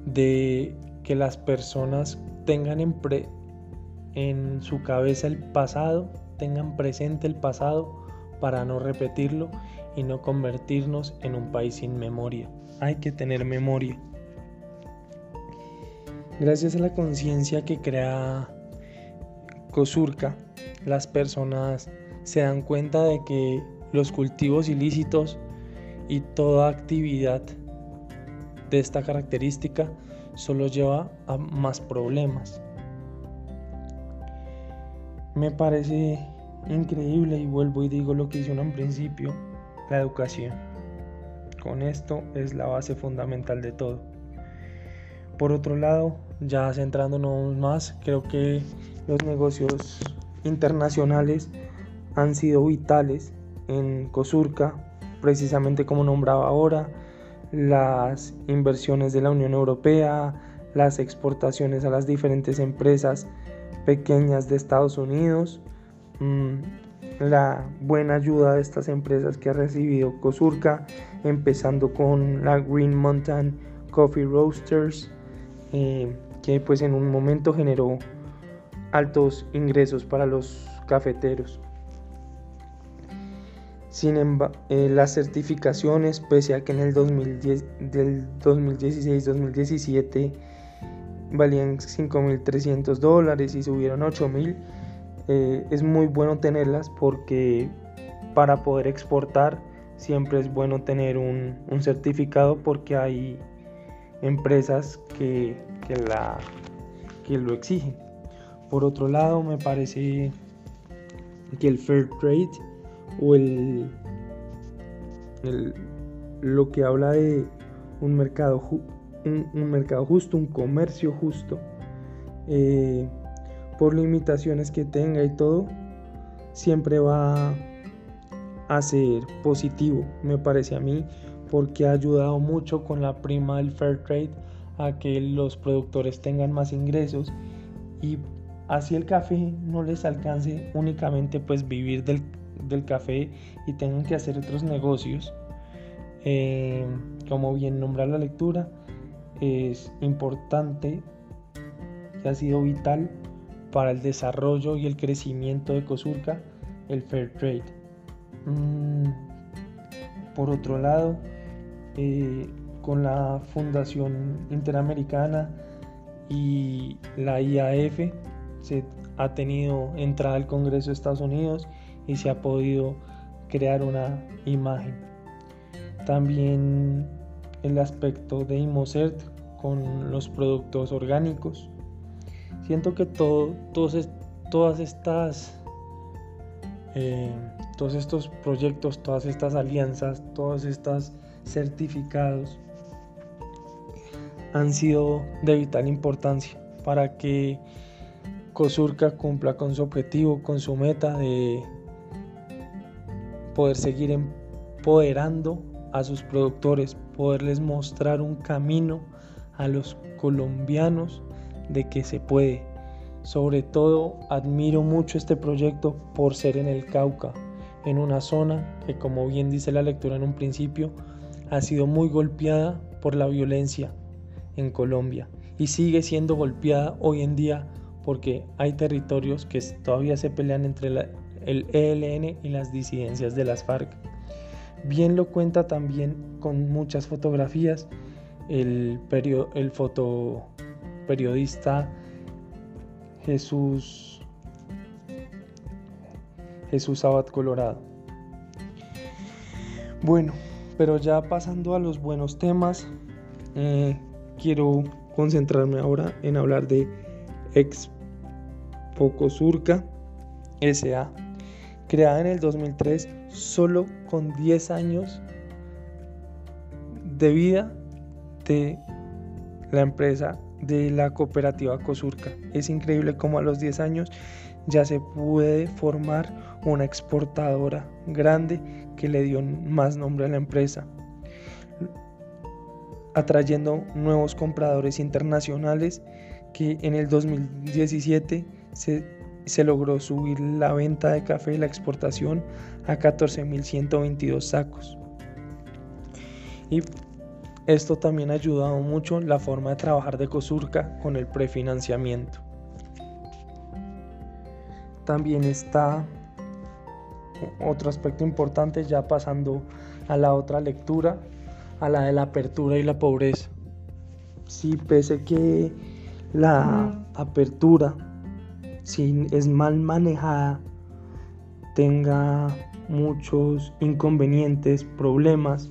de que las personas tengan en, en su cabeza el pasado, tengan presente el pasado para no repetirlo y no convertirnos en un país sin memoria. Hay que tener memoria. Gracias a la conciencia que crea Cosurca, las personas se dan cuenta de que los cultivos ilícitos y toda actividad de esta característica solo lleva a más problemas. Me parece increíble y vuelvo y digo lo que hice en principio, la educación. Con esto es la base fundamental de todo. Por otro lado, ya centrándonos más, creo que los negocios internacionales han sido vitales en Cosurca, precisamente como nombraba ahora, las inversiones de la Unión Europea, las exportaciones a las diferentes empresas pequeñas de Estados Unidos, Mm, la buena ayuda de estas empresas que ha recibido Cosurca, empezando con la Green Mountain Coffee Roasters, eh, que pues en un momento generó altos ingresos para los cafeteros. Sin embargo, eh, las certificaciones, pese a que en el 2010, del 2016-2017 valían 5.300 dólares y subieron 8.000, eh, es muy bueno tenerlas porque para poder exportar siempre es bueno tener un, certificado porque hay empresas que, la, que lo exigen. Por otro lado, me parece que el fair trade o el, lo que habla de un mercado, un, mercado justo, un comercio justo, eh, por limitaciones que tenga y todo, siempre va a ser positivo, me parece a mí, porque ha ayudado mucho con la prima del fair trade a que los productores tengan más ingresos y así el café no les alcance únicamente pues vivir del, café y tengan que hacer otros negocios. Eh, como bien nombrar la lectura, es importante y ha sido vital para el desarrollo y el crecimiento de Cosurca el fair trade. Mm, por otro lado, eh, con la Fundación Interamericana y la IAF se ha tenido entrada al Congreso de Estados Unidos y se ha podido crear una imagen. También el aspecto de Imocert con los productos orgánicos. Siento que todo, todos, todas estas eh, todos estos proyectos, todas estas alianzas, todos estos certificados han sido de vital importancia para que Cosurca cumpla con su objetivo, con su meta de poder seguir empoderando a sus productores, poderles mostrar un camino a los colombianos de que se puede. Sobre todo admiro mucho este proyecto por ser en el Cauca, en una zona que como bien dice la lectura en un principio, ha sido muy golpeada por la violencia en Colombia y sigue siendo golpeada hoy en día porque hay territorios que todavía se pelean entre el ELN y las disidencias de las FARC. Bien lo cuenta también con muchas fotografías el, fotoperiodista Jesús Jesús Abad Colorado. Bueno, pero ya pasando a los buenos temas, eh, quiero concentrarme ahora en hablar de Expo Surca SA, creada en el 2003 solo con 10 años de vida de la empresa de la cooperativa Cosurca. Es increíble cómo a los 10 años ya se puede formar una exportadora grande que le dio más nombre a la empresa, atrayendo nuevos compradores internacionales que en el 2017 se, se logró subir la venta de café y la exportación a 14.122 sacos. Y esto también ha ayudado mucho la forma de trabajar de Cosurca con el prefinanciamiento. También está otro aspecto importante ya pasando a la otra lectura, a la de la apertura y la pobreza. Si pese que la apertura, si es mal manejada, tenga muchos inconvenientes, problemas,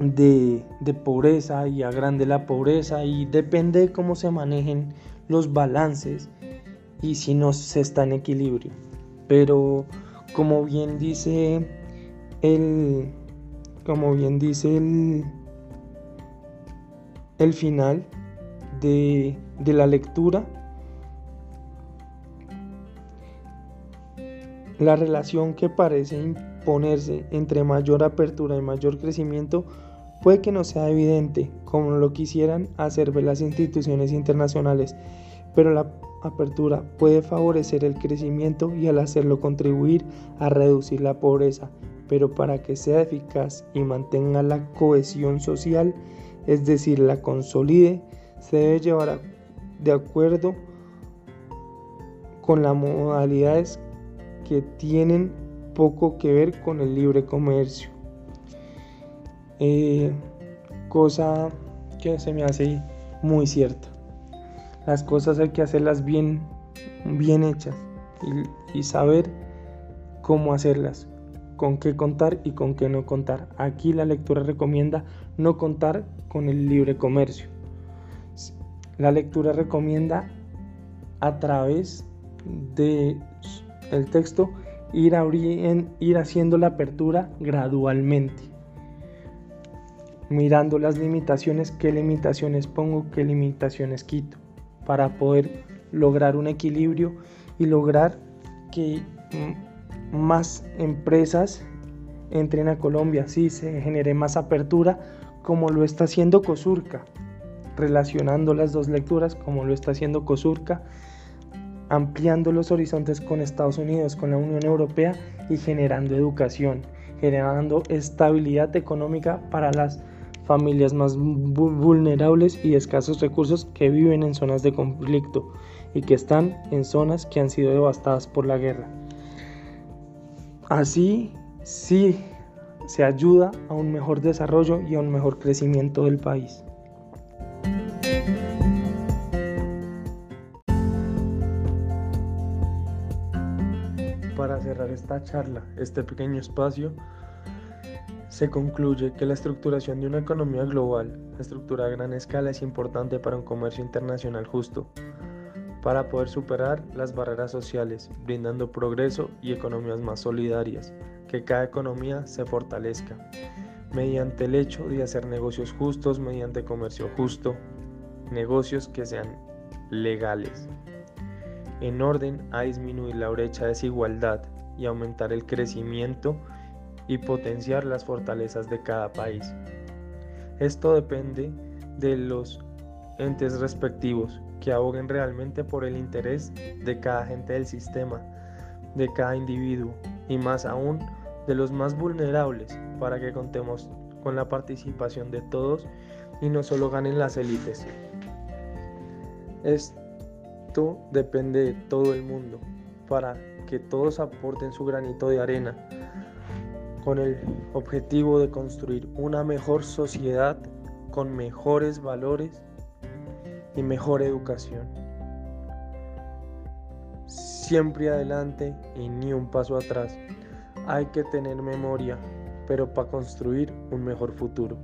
de, pobreza y agrande la pobreza y depende de cómo se manejen los balances y si no se está en equilibrio. Pero como bien dice el como bien dice el, el final de, de la lectura, la relación que parece imponerse entre mayor apertura y mayor crecimiento Puede que no sea evidente, como lo quisieran hacer ver las instituciones internacionales, pero la apertura puede favorecer el crecimiento y al hacerlo contribuir a reducir la pobreza, pero para que sea eficaz y mantenga la cohesión social, es decir, la consolide, se debe llevar de acuerdo con las modalidades que tienen poco que ver con el libre comercio. Eh, cosa que se me hace muy cierta. Las cosas hay que hacerlas bien, bien hechas y, saber cómo hacerlas. con qué contar y con qué no contar. Aquí la lectura recomienda no contar con el libre comercio. La lectura recomienda a través de texto ir, ir haciendo la apertura gradualmente, mirando las limitaciones, qué limitaciones pongo, qué limitaciones quito, para poder lograr un equilibrio y lograr que más empresas entren a Colombia, sí, se genere más apertura, como lo está haciendo Cosurca, relacionando las dos lecturas, como lo está haciendo Cosurca, ampliando los horizontes con Estados Unidos, con la Unión Europea y generando educación, generando estabilidad económica para las familias más vulnerables y escasos recursos que viven en zonas de conflicto y que están en zonas que han sido devastadas por la guerra. Así sí se ayuda a un mejor desarrollo y a un mejor crecimiento del país. Para cerrar esta charla, este pequeño espacio, se concluye que la estructuración de una economía global, la estructura a gran escala, es importante para un comercio internacional justo, para poder superar las barreras sociales, brindando progreso y economías más solidarias, que cada economía se fortalezca, mediante el hecho de hacer negocios justos, mediante comercio justo, negocios que sean legales, en orden a disminuir la brecha de desigualdad y aumentar el crecimiento y potenciar las fortalezas de cada país. Esto depende de los entes respectivos que aboguen realmente por el interés de cada agente del sistema, de cada individuo y más aún de los más vulnerables para que contemos con la participación de todos y no solo ganen las élites. Esto depende de todo el mundo para que todos aporten su granito de arena con el objetivo de construir una mejor sociedad con mejores valores y mejor educación. Siempre adelante y ni un paso atrás. Hay que tener memoria, pero para construir un mejor futuro.